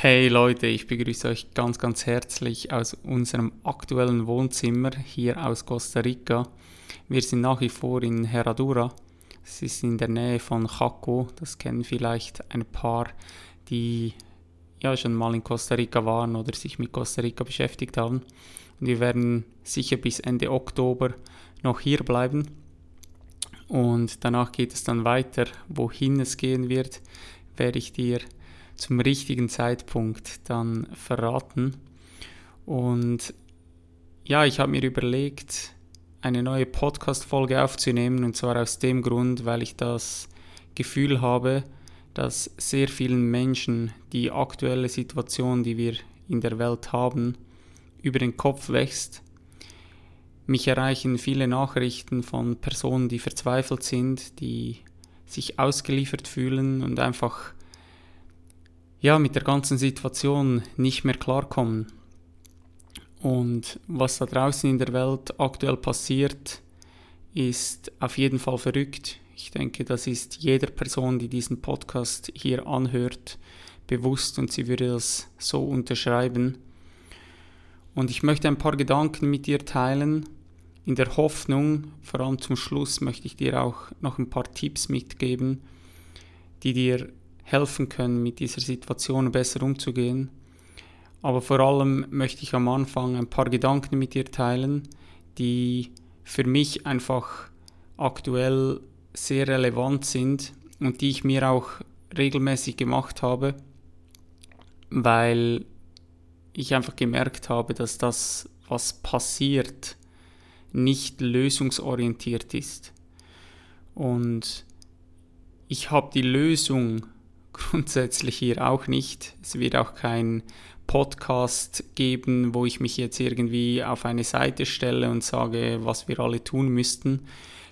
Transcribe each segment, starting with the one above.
Hey Leute, ich begrüße euch ganz, ganz herzlich aus unserem aktuellen Wohnzimmer hier aus Costa Rica. Wir sind nach wie vor in Herradura. Es ist in der Nähe von Chaco. Das kennen vielleicht ein paar, die ja schon mal in Costa Rica waren oder sich mit Costa Rica beschäftigt haben. Und wir werden sicher bis Ende Oktober noch hier bleiben. Und danach geht es dann weiter. Wohin es gehen wird, werde ich dir zum richtigen Zeitpunkt dann verraten. Und ja, ich habe mir überlegt, eine neue Podcast-Folge aufzunehmen und zwar aus dem Grund, weil ich das Gefühl habe, dass sehr vielen Menschen die aktuelle Situation, die wir in der Welt haben, über den Kopf wächst. Mich erreichen viele Nachrichten von Personen, die verzweifelt sind, die sich ausgeliefert fühlen und einfach ja, mit der ganzen Situation nicht mehr klarkommen. Und was da draußen in der Welt aktuell passiert, ist auf jeden Fall verrückt. Ich denke, das ist jeder Person, die diesen Podcast hier anhört, bewusst und sie würde das so unterschreiben. Und ich möchte ein paar Gedanken mit dir teilen, in der Hoffnung, vor allem zum Schluss möchte ich dir auch noch ein paar Tipps mitgeben, die dir helfen können, mit dieser Situation besser umzugehen. Aber vor allem möchte ich am Anfang ein paar Gedanken mit dir teilen, die für mich einfach aktuell sehr relevant sind und die ich mir auch regelmäßig gemacht habe, weil ich einfach gemerkt habe, dass das, was passiert, nicht lösungsorientiert ist. Und ich habe die Lösung grundsätzlich hier auch nicht. Es wird auch kein Podcast geben, wo ich mich jetzt irgendwie auf eine Seite stelle und sage, was wir alle tun müssten,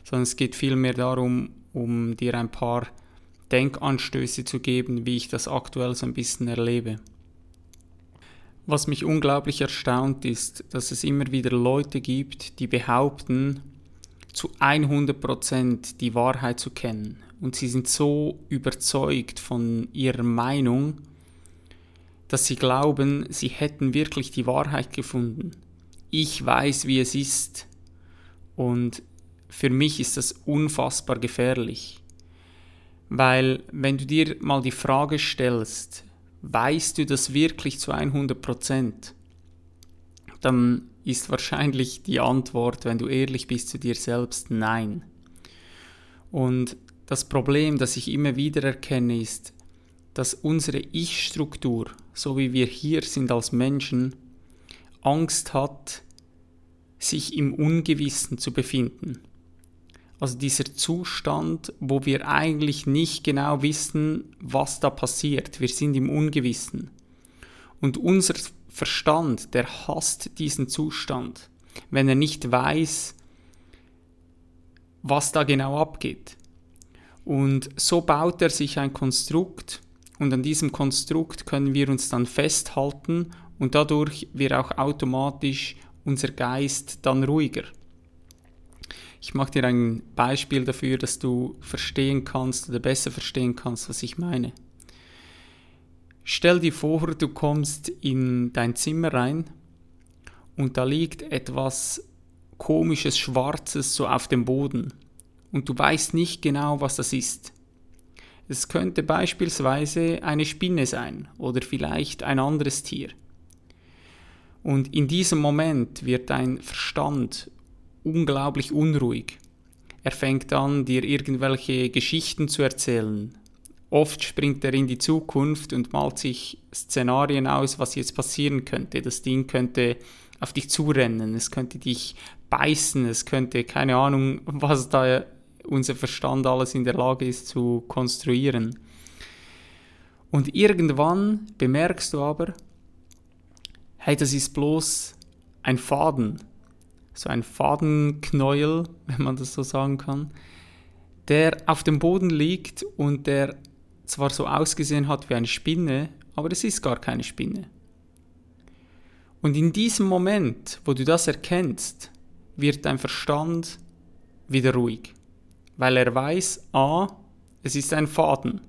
sondern es geht vielmehr darum, um dir ein paar Denkanstöße zu geben, wie ich das aktuell so ein bisschen erlebe. Was mich unglaublich erstaunt ist, dass es immer wieder Leute gibt, die behaupten, zu 100% die Wahrheit zu kennen und sie sind so überzeugt von ihrer Meinung, dass sie glauben, sie hätten wirklich die Wahrheit gefunden. Ich weiß, wie es ist und für mich ist das unfassbar gefährlich. Weil wenn du dir mal die Frage stellst, weißt du das wirklich zu 100% dann ist wahrscheinlich die Antwort, wenn du ehrlich bist zu dir selbst, nein. Und das Problem, das ich immer wieder erkenne, ist, dass unsere Ich-Struktur, so wie wir hier sind als Menschen, Angst hat, sich im Ungewissen zu befinden. Also dieser Zustand, wo wir eigentlich nicht genau wissen, was da passiert. Wir sind im Ungewissen. Und unser Verstand, der hasst diesen Zustand, wenn er nicht weiß, was da genau abgeht. Und so baut er sich ein Konstrukt und an diesem Konstrukt können wir uns dann festhalten und dadurch wird auch automatisch unser Geist dann ruhiger. Ich mache dir ein Beispiel dafür, dass du verstehen kannst oder besser verstehen kannst, was ich meine. Stell dir vor, du kommst in dein Zimmer rein und da liegt etwas komisches Schwarzes so auf dem Boden und du weißt nicht genau, was das ist. Es könnte beispielsweise eine Spinne sein oder vielleicht ein anderes Tier. Und in diesem Moment wird dein Verstand unglaublich unruhig. Er fängt an, dir irgendwelche Geschichten zu erzählen. Oft springt er in die Zukunft und malt sich Szenarien aus, was jetzt passieren könnte. Das Ding könnte auf dich zurennen, es könnte dich beißen, es könnte keine Ahnung, was da unser Verstand alles in der Lage ist zu konstruieren. Und irgendwann bemerkst du aber, hey, das ist bloß ein Faden, so ein Fadenknäuel, wenn man das so sagen kann, der auf dem Boden liegt und der zwar so ausgesehen hat wie eine Spinne, aber es ist gar keine Spinne. Und in diesem Moment, wo du das erkennst, wird dein Verstand wieder ruhig, weil er weiß, a, es ist ein Faden.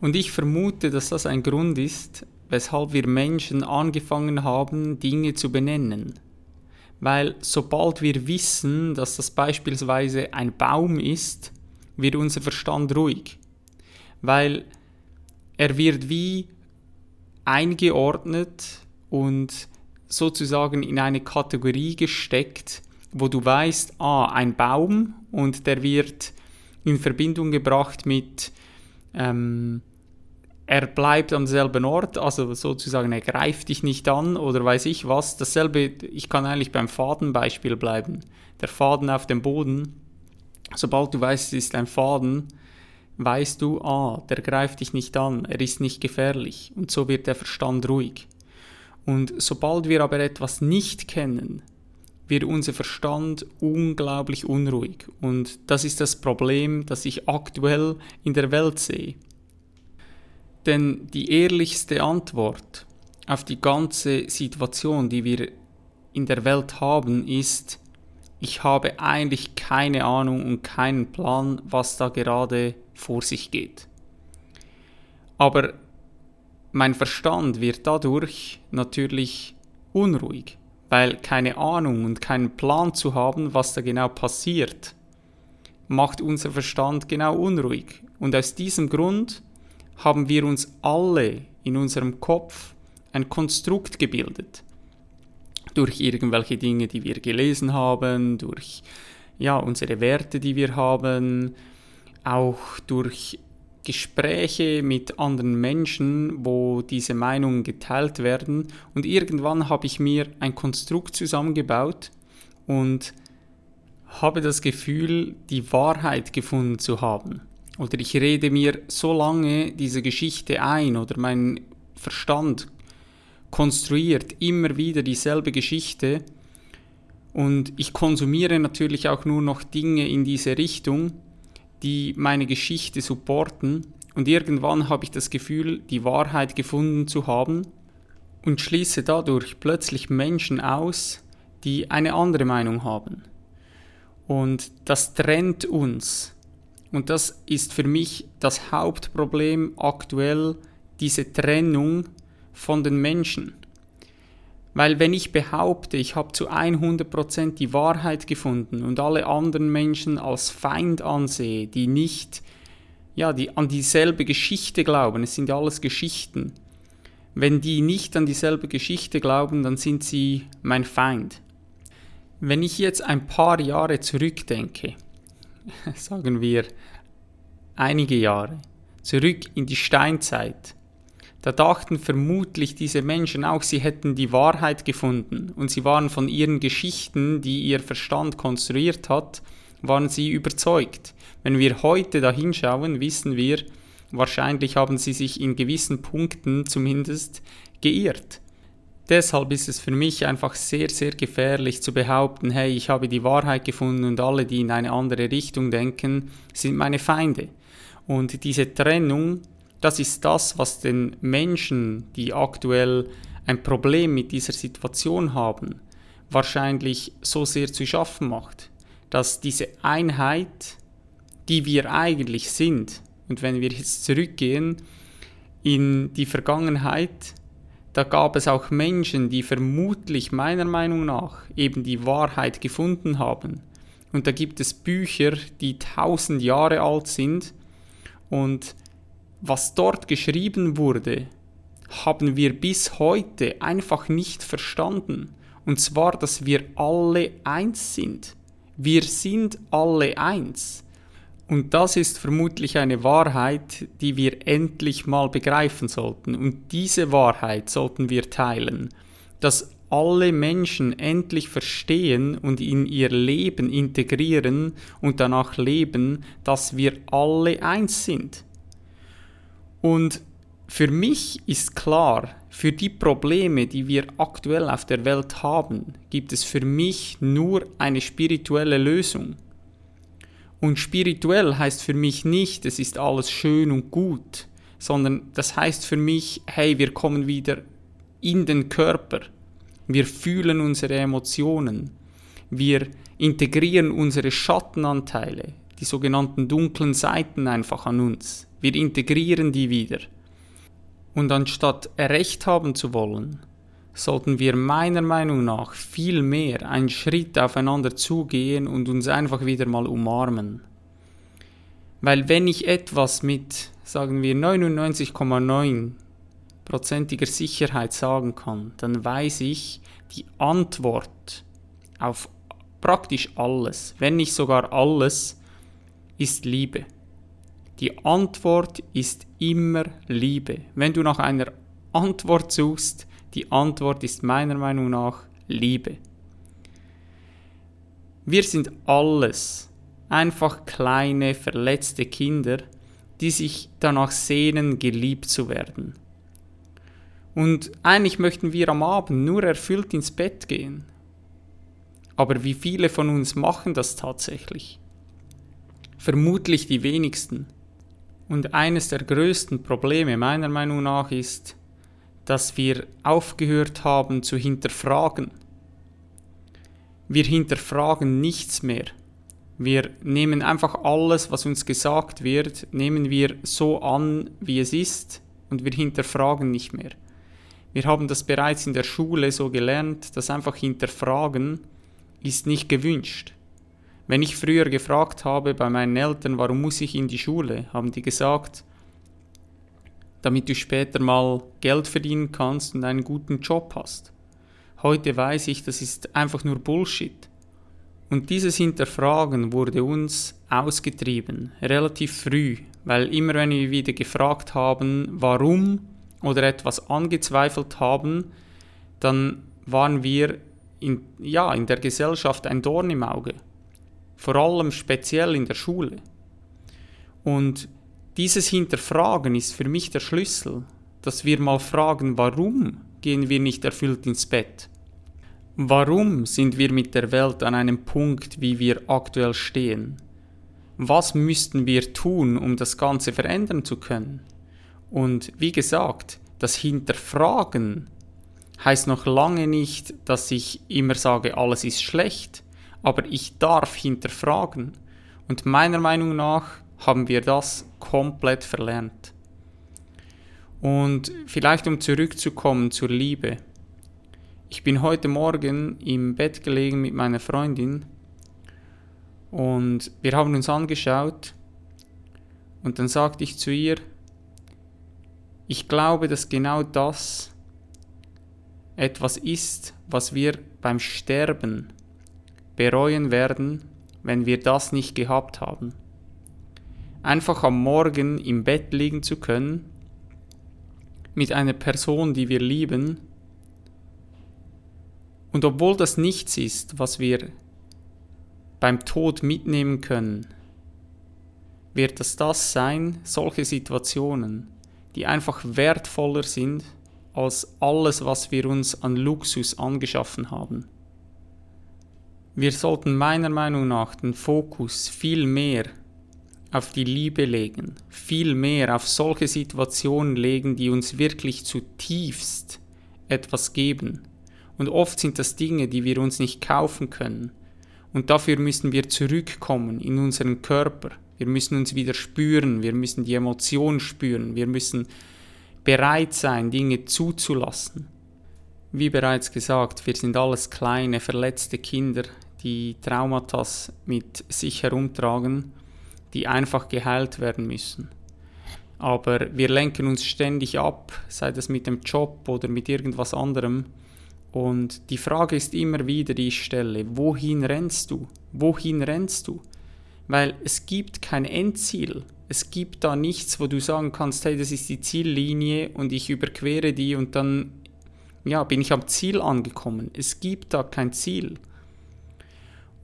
Und ich vermute, dass das ein Grund ist, weshalb wir Menschen angefangen haben, Dinge zu benennen. Weil sobald wir wissen, dass das beispielsweise ein Baum ist, wird unser Verstand ruhig. Weil er wird wie eingeordnet und sozusagen in eine Kategorie gesteckt, wo du weißt, ah, ein Baum und der wird in Verbindung gebracht mit, ähm, er bleibt am selben Ort, also sozusagen er greift dich nicht an oder weiß ich was. Dasselbe, ich kann eigentlich beim Fadenbeispiel bleiben. Der Faden auf dem Boden, sobald du weißt, es ist ein Faden, weißt du, ah, der greift dich nicht an, er ist nicht gefährlich und so wird der Verstand ruhig. Und sobald wir aber etwas nicht kennen, wird unser Verstand unglaublich unruhig. Und das ist das Problem, das ich aktuell in der Welt sehe. Denn die ehrlichste Antwort auf die ganze Situation, die wir in der Welt haben, ist, ich habe eigentlich keine Ahnung und keinen Plan, was da gerade vor sich geht. Aber mein Verstand wird dadurch natürlich unruhig, weil keine Ahnung und keinen Plan zu haben, was da genau passiert, macht unser Verstand genau unruhig. Und aus diesem Grund haben wir uns alle in unserem Kopf ein Konstrukt gebildet. Durch irgendwelche Dinge, die wir gelesen haben, durch ja, unsere Werte, die wir haben, auch durch Gespräche mit anderen Menschen, wo diese Meinungen geteilt werden. Und irgendwann habe ich mir ein Konstrukt zusammengebaut und habe das Gefühl, die Wahrheit gefunden zu haben. Oder ich rede mir so lange diese Geschichte ein oder mein Verstand konstruiert immer wieder dieselbe Geschichte und ich konsumiere natürlich auch nur noch Dinge in diese Richtung die meine Geschichte supporten und irgendwann habe ich das Gefühl, die Wahrheit gefunden zu haben und schließe dadurch plötzlich Menschen aus, die eine andere Meinung haben. Und das trennt uns. Und das ist für mich das Hauptproblem aktuell, diese Trennung von den Menschen. Weil wenn ich behaupte, ich habe zu 100% die Wahrheit gefunden und alle anderen Menschen als Feind ansehe, die nicht ja, die an dieselbe Geschichte glauben, es sind ja alles Geschichten. Wenn die nicht an dieselbe Geschichte glauben, dann sind sie mein Feind. Wenn ich jetzt ein paar Jahre zurückdenke, sagen wir einige Jahre, zurück in die Steinzeit, da dachten vermutlich diese Menschen auch, sie hätten die Wahrheit gefunden und sie waren von ihren Geschichten, die ihr Verstand konstruiert hat, waren sie überzeugt. Wenn wir heute da hinschauen, wissen wir, wahrscheinlich haben sie sich in gewissen Punkten zumindest geirrt. Deshalb ist es für mich einfach sehr, sehr gefährlich zu behaupten, hey, ich habe die Wahrheit gefunden und alle, die in eine andere Richtung denken, sind meine Feinde. Und diese Trennung das ist das, was den Menschen, die aktuell ein Problem mit dieser Situation haben, wahrscheinlich so sehr zu schaffen macht, dass diese Einheit, die wir eigentlich sind, und wenn wir jetzt zurückgehen in die Vergangenheit, da gab es auch Menschen, die vermutlich meiner Meinung nach eben die Wahrheit gefunden haben. Und da gibt es Bücher, die tausend Jahre alt sind und was dort geschrieben wurde, haben wir bis heute einfach nicht verstanden. Und zwar, dass wir alle eins sind. Wir sind alle eins. Und das ist vermutlich eine Wahrheit, die wir endlich mal begreifen sollten. Und diese Wahrheit sollten wir teilen. Dass alle Menschen endlich verstehen und in ihr Leben integrieren und danach leben, dass wir alle eins sind. Und für mich ist klar, für die Probleme, die wir aktuell auf der Welt haben, gibt es für mich nur eine spirituelle Lösung. Und spirituell heißt für mich nicht, es ist alles schön und gut, sondern das heißt für mich, hey, wir kommen wieder in den Körper, wir fühlen unsere Emotionen, wir integrieren unsere Schattenanteile, die sogenannten dunklen Seiten einfach an uns, wir integrieren die wieder. Und anstatt Recht haben zu wollen, sollten wir meiner Meinung nach viel mehr einen Schritt aufeinander zugehen und uns einfach wieder mal umarmen. Weil wenn ich etwas mit, sagen wir, 99,9%iger Sicherheit sagen kann, dann weiß ich, die Antwort auf praktisch alles, wenn nicht sogar alles, ist Liebe. Die Antwort ist immer Liebe. Wenn du nach einer Antwort suchst, die Antwort ist meiner Meinung nach Liebe. Wir sind alles einfach kleine, verletzte Kinder, die sich danach sehnen, geliebt zu werden. Und eigentlich möchten wir am Abend nur erfüllt ins Bett gehen. Aber wie viele von uns machen das tatsächlich? Vermutlich die wenigsten. Und eines der größten Probleme meiner Meinung nach ist, dass wir aufgehört haben zu hinterfragen. Wir hinterfragen nichts mehr. Wir nehmen einfach alles, was uns gesagt wird, nehmen wir so an, wie es ist und wir hinterfragen nicht mehr. Wir haben das bereits in der Schule so gelernt, dass einfach hinterfragen ist nicht gewünscht. Wenn ich früher gefragt habe bei meinen Eltern, warum muss ich in die Schule, haben die gesagt, damit du später mal Geld verdienen kannst und einen guten Job hast. Heute weiß ich, das ist einfach nur Bullshit. Und dieses Hinterfragen wurde uns ausgetrieben, relativ früh, weil immer wenn wir wieder gefragt haben, warum oder etwas angezweifelt haben, dann waren wir in, ja, in der Gesellschaft ein Dorn im Auge vor allem speziell in der Schule. Und dieses Hinterfragen ist für mich der Schlüssel, dass wir mal fragen, warum gehen wir nicht erfüllt ins Bett? Warum sind wir mit der Welt an einem Punkt, wie wir aktuell stehen? Was müssten wir tun, um das Ganze verändern zu können? Und wie gesagt, das Hinterfragen heißt noch lange nicht, dass ich immer sage, alles ist schlecht aber ich darf hinterfragen. Und meiner Meinung nach haben wir das komplett verlernt. Und vielleicht um zurückzukommen zur Liebe. Ich bin heute Morgen im Bett gelegen mit meiner Freundin und wir haben uns angeschaut und dann sagte ich zu ihr, ich glaube, dass genau das etwas ist, was wir beim Sterben bereuen werden, wenn wir das nicht gehabt haben. Einfach am Morgen im Bett liegen zu können, mit einer Person, die wir lieben, und obwohl das nichts ist, was wir beim Tod mitnehmen können, wird es das sein, solche Situationen, die einfach wertvoller sind als alles, was wir uns an Luxus angeschaffen haben. Wir sollten meiner Meinung nach den Fokus viel mehr auf die Liebe legen, viel mehr auf solche Situationen legen, die uns wirklich zutiefst etwas geben. Und oft sind das Dinge, die wir uns nicht kaufen können. Und dafür müssen wir zurückkommen in unseren Körper. Wir müssen uns wieder spüren, wir müssen die Emotionen spüren, wir müssen bereit sein, Dinge zuzulassen. Wie bereits gesagt, wir sind alles kleine, verletzte Kinder, die Traumata mit sich herumtragen, die einfach geheilt werden müssen. Aber wir lenken uns ständig ab, sei das mit dem Job oder mit irgendwas anderem. Und die Frage ist immer wieder, die ich stelle, wohin rennst du? Wohin rennst du? Weil es gibt kein Endziel. Es gibt da nichts, wo du sagen kannst, hey, das ist die Ziellinie und ich überquere die und dann ja, bin ich am Ziel angekommen. Es gibt da kein Ziel.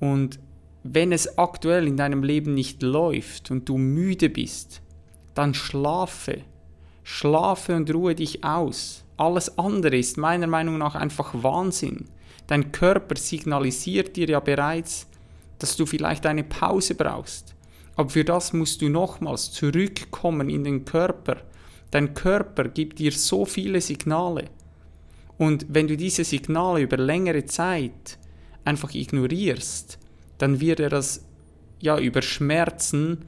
Und wenn es aktuell in deinem Leben nicht läuft und du müde bist, dann schlafe. Schlafe und ruhe dich aus. Alles andere ist meiner Meinung nach einfach Wahnsinn. Dein Körper signalisiert dir ja bereits, dass du vielleicht eine Pause brauchst. Aber für das musst du nochmals zurückkommen in den Körper. Dein Körper gibt dir so viele Signale. Und wenn du diese Signale über längere Zeit einfach ignorierst, dann wird er das ja über Schmerzen,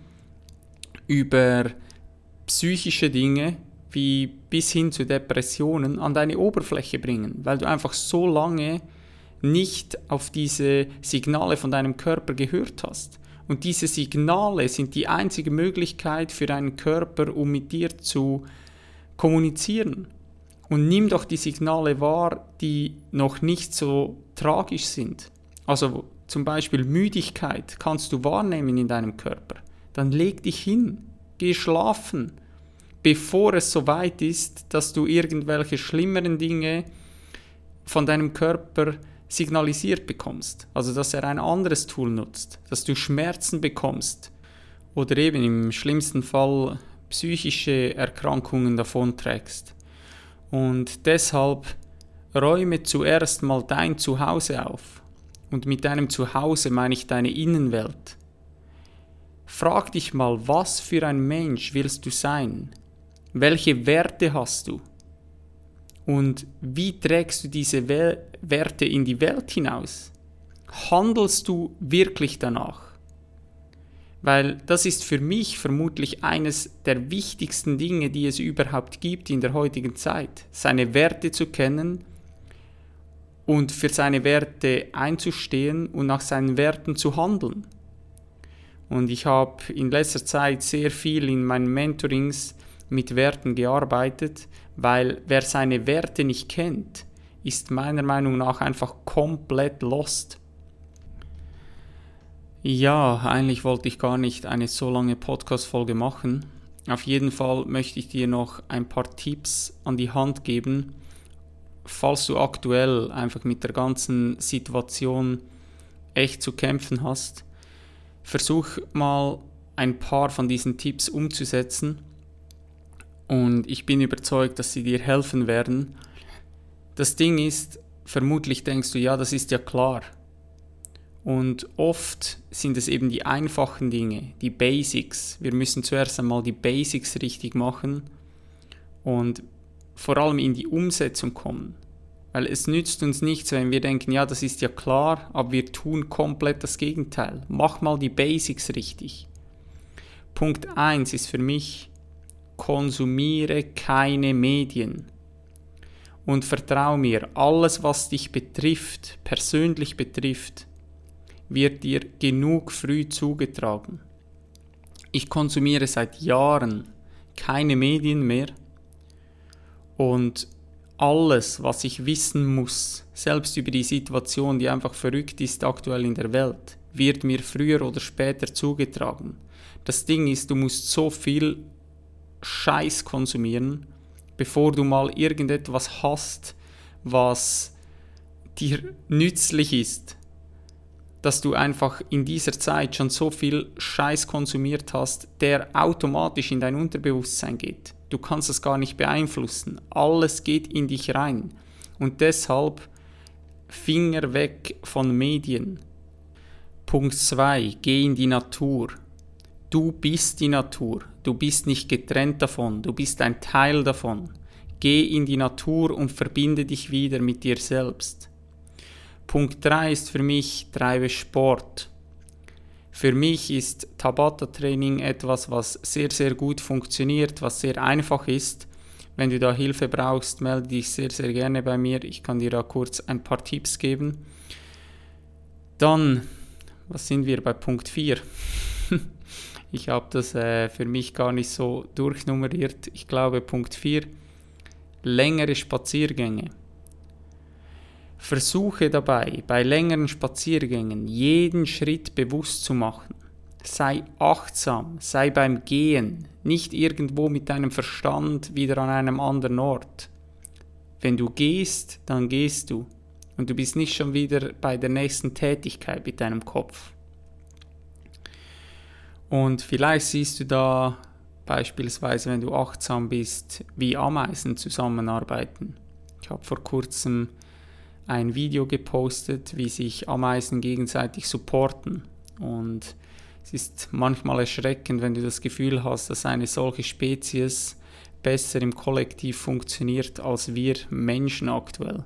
über psychische Dinge wie bis hin zu Depressionen an deine Oberfläche bringen, weil du einfach so lange nicht auf diese Signale von deinem Körper gehört hast. Und diese Signale sind die einzige Möglichkeit für deinen Körper, um mit dir zu kommunizieren. Und nimm doch die Signale wahr, die noch nicht so tragisch sind. Also zum Beispiel Müdigkeit kannst du wahrnehmen in deinem Körper. Dann leg dich hin, geh schlafen, bevor es so weit ist, dass du irgendwelche schlimmeren Dinge von deinem Körper signalisiert bekommst. Also dass er ein anderes Tool nutzt, dass du Schmerzen bekommst oder eben im schlimmsten Fall psychische Erkrankungen davonträgst. Und deshalb räume zuerst mal dein Zuhause auf. Und mit deinem Zuhause meine ich deine Innenwelt. Frag dich mal, was für ein Mensch willst du sein? Welche Werte hast du? Und wie trägst du diese Werte in die Welt hinaus? Handelst du wirklich danach? Weil das ist für mich vermutlich eines der wichtigsten Dinge, die es überhaupt gibt in der heutigen Zeit. Seine Werte zu kennen und für seine Werte einzustehen und nach seinen Werten zu handeln. Und ich habe in letzter Zeit sehr viel in meinen Mentorings mit Werten gearbeitet, weil wer seine Werte nicht kennt, ist meiner Meinung nach einfach komplett lost. Ja, eigentlich wollte ich gar nicht eine so lange Podcast-Folge machen. Auf jeden Fall möchte ich dir noch ein paar Tipps an die Hand geben, falls du aktuell einfach mit der ganzen Situation echt zu kämpfen hast. Versuch mal ein paar von diesen Tipps umzusetzen und ich bin überzeugt, dass sie dir helfen werden. Das Ding ist, vermutlich denkst du, ja, das ist ja klar. Und oft sind es eben die einfachen Dinge, die Basics. Wir müssen zuerst einmal die Basics richtig machen und vor allem in die Umsetzung kommen. Weil es nützt uns nichts, wenn wir denken, ja, das ist ja klar, aber wir tun komplett das Gegenteil. Mach mal die Basics richtig. Punkt 1 ist für mich, konsumiere keine Medien. Und vertrau mir, alles, was dich betrifft, persönlich betrifft, wird dir genug früh zugetragen. Ich konsumiere seit Jahren keine Medien mehr und alles, was ich wissen muss, selbst über die Situation, die einfach verrückt ist aktuell in der Welt, wird mir früher oder später zugetragen. Das Ding ist, du musst so viel Scheiß konsumieren, bevor du mal irgendetwas hast, was dir nützlich ist. Dass du einfach in dieser Zeit schon so viel Scheiß konsumiert hast, der automatisch in dein Unterbewusstsein geht. Du kannst es gar nicht beeinflussen. Alles geht in dich rein. Und deshalb Finger weg von Medien. Punkt 2. Geh in die Natur. Du bist die Natur, du bist nicht getrennt davon, du bist ein Teil davon. Geh in die Natur und verbinde dich wieder mit dir selbst. Punkt 3 ist für mich, treibe Sport. Für mich ist Tabata-Training etwas, was sehr, sehr gut funktioniert, was sehr einfach ist. Wenn du da Hilfe brauchst, melde dich sehr, sehr gerne bei mir. Ich kann dir da kurz ein paar Tipps geben. Dann, was sind wir bei Punkt 4? Ich habe das äh, für mich gar nicht so durchnummeriert. Ich glaube Punkt 4, längere Spaziergänge. Versuche dabei, bei längeren Spaziergängen jeden Schritt bewusst zu machen. Sei achtsam, sei beim Gehen, nicht irgendwo mit deinem Verstand wieder an einem anderen Ort. Wenn du gehst, dann gehst du und du bist nicht schon wieder bei der nächsten Tätigkeit mit deinem Kopf. Und vielleicht siehst du da beispielsweise wenn du achtsam bist, wie Ameisen zusammenarbeiten. Ich habe vor kurzem ein Video gepostet, wie sich Ameisen gegenseitig supporten. Und es ist manchmal erschreckend, wenn du das Gefühl hast, dass eine solche Spezies besser im Kollektiv funktioniert als wir Menschen aktuell.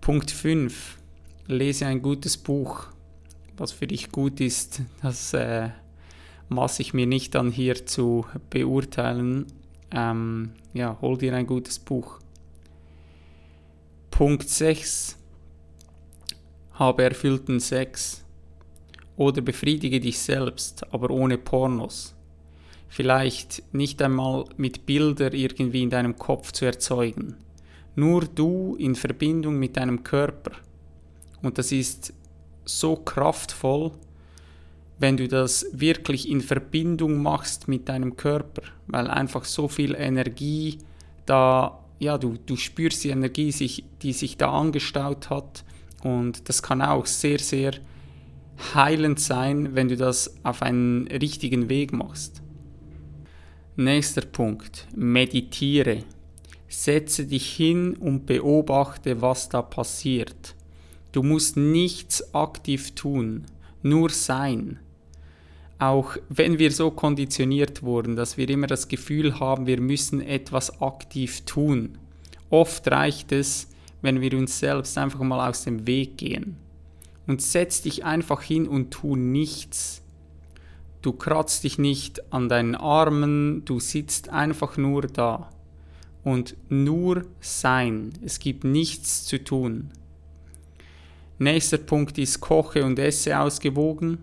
Punkt 5. Lese ein gutes Buch. Was für dich gut ist, das äh, maße ich mir nicht an hier zu beurteilen. Ähm, ja, hol dir ein gutes Buch. Punkt 6. Habe erfüllten Sex. Oder befriedige dich selbst, aber ohne Pornos. Vielleicht nicht einmal mit Bilder irgendwie in deinem Kopf zu erzeugen. Nur du in Verbindung mit deinem Körper. Und das ist so kraftvoll, wenn du das wirklich in Verbindung machst mit deinem Körper, weil einfach so viel Energie da, ja, du, du spürst die Energie, sich, die sich da angestaut hat und das kann auch sehr, sehr heilend sein, wenn du das auf einen richtigen Weg machst. Nächster Punkt, meditiere. Setze dich hin und beobachte, was da passiert. Du musst nichts aktiv tun, nur sein auch wenn wir so konditioniert wurden, dass wir immer das Gefühl haben, wir müssen etwas aktiv tun. Oft reicht es, wenn wir uns selbst einfach mal aus dem Weg gehen. Und setz dich einfach hin und tu nichts. Du kratzt dich nicht an deinen Armen, du sitzt einfach nur da. Und nur sein. Es gibt nichts zu tun. Nächster Punkt ist, koche und esse ausgewogen.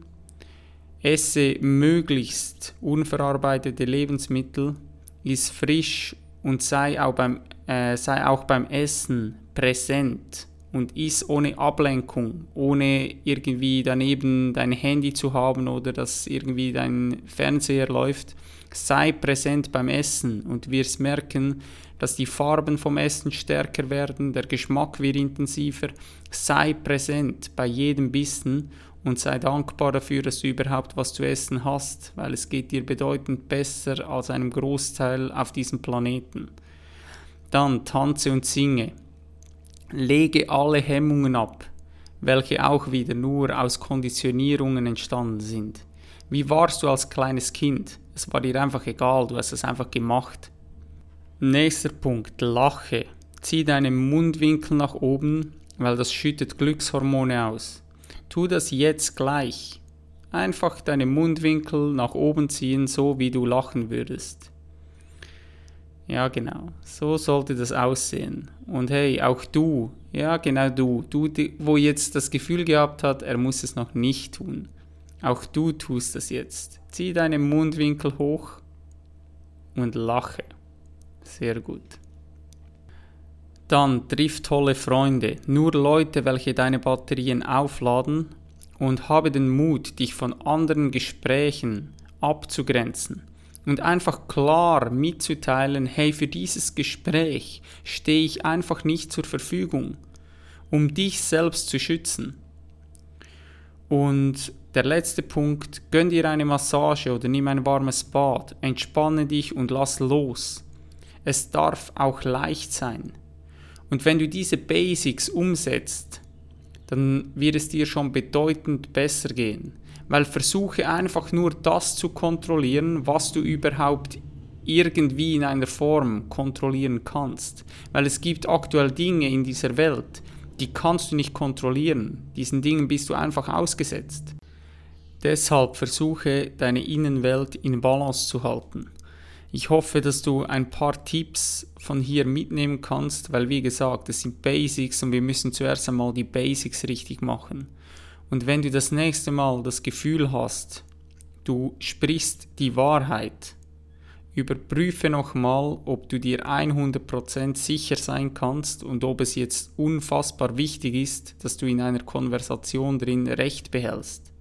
Esse möglichst unverarbeitete Lebensmittel, iss frisch und sei auch beim, äh, sei auch beim Essen präsent und iss ohne Ablenkung, ohne irgendwie daneben dein Handy zu haben oder dass irgendwie dein Fernseher läuft. Sei präsent beim Essen und wirst merken, dass die Farben vom Essen stärker werden, der Geschmack wird intensiver. Sei präsent bei jedem Bissen und sei dankbar dafür, dass du überhaupt was zu essen hast, weil es geht dir bedeutend besser als einem Großteil auf diesem Planeten. Dann tanze und singe. Lege alle Hemmungen ab, welche auch wieder nur aus Konditionierungen entstanden sind. Wie warst du als kleines Kind? Es war dir einfach egal, du hast es einfach gemacht. Nächster Punkt, lache. Zieh deinen Mundwinkel nach oben, weil das schüttet Glückshormone aus. Tu das jetzt gleich. Einfach deine Mundwinkel nach oben ziehen, so wie du lachen würdest. Ja, genau. So sollte das aussehen. Und hey, auch du, ja, genau du, du, wo jetzt das Gefühl gehabt hat, er muss es noch nicht tun. Auch du tust das jetzt. Zieh deine Mundwinkel hoch und lache. Sehr gut. Dann triff tolle Freunde, nur Leute, welche deine Batterien aufladen und habe den Mut, dich von anderen Gesprächen abzugrenzen und einfach klar mitzuteilen, hey, für dieses Gespräch stehe ich einfach nicht zur Verfügung, um dich selbst zu schützen. Und der letzte Punkt, gönn dir eine Massage oder nimm ein warmes Bad, entspanne dich und lass los. Es darf auch leicht sein. Und wenn du diese Basics umsetzt, dann wird es dir schon bedeutend besser gehen. Weil versuche einfach nur das zu kontrollieren, was du überhaupt irgendwie in einer Form kontrollieren kannst. Weil es gibt aktuell Dinge in dieser Welt, die kannst du nicht kontrollieren. Diesen Dingen bist du einfach ausgesetzt. Deshalb versuche deine Innenwelt in Balance zu halten. Ich hoffe, dass du ein paar Tipps von hier mitnehmen kannst, weil wie gesagt, das sind Basics und wir müssen zuerst einmal die Basics richtig machen. Und wenn du das nächste Mal das Gefühl hast, du sprichst die Wahrheit, überprüfe nochmal, ob du dir 100% sicher sein kannst und ob es jetzt unfassbar wichtig ist, dass du in einer Konversation drin Recht behältst.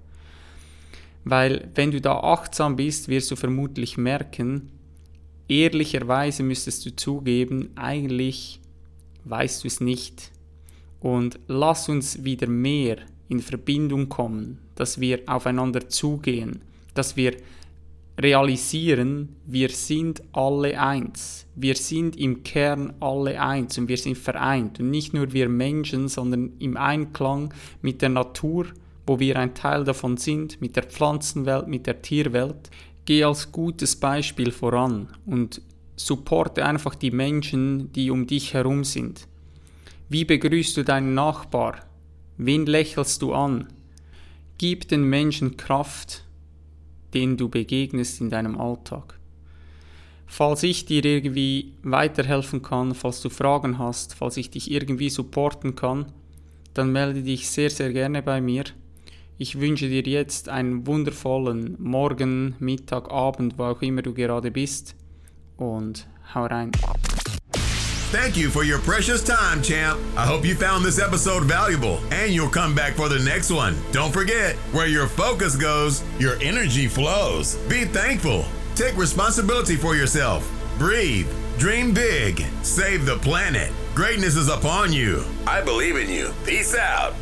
Weil wenn du da achtsam bist, wirst du vermutlich merken, ehrlicherweise müsstest du zugeben, eigentlich weißt du es nicht. Und lass uns wieder mehr in Verbindung kommen, dass wir aufeinander zugehen, dass wir realisieren, wir sind alle eins. Wir sind im Kern alle eins und wir sind vereint. Und nicht nur wir Menschen, sondern im Einklang mit der Natur, wo wir ein Teil davon sind, mit der Pflanzenwelt, mit der Tierwelt. Geh als gutes Beispiel voran und supporte einfach die Menschen, die um dich herum sind. Wie begrüßt du deinen Nachbar? Wen lächelst du an? Gib den Menschen Kraft, denen du begegnest in deinem Alltag. Falls ich dir irgendwie weiterhelfen kann, falls du Fragen hast, falls ich dich irgendwie supporten kann, dann melde dich sehr, sehr gerne bei mir. Ich wünsche dir jetzt einen wundervollen Morgen, Mittag, Abend, wo auch immer du gerade bist. Und hau rein. Thank you for your precious time, champ. I hope you found this episode valuable and you'll come back for the next one. Don't forget, where your focus goes, your energy flows. Be thankful. Take responsibility for yourself. Breathe. Dream big. Save the planet. Greatness is upon you. I believe in you. Peace out.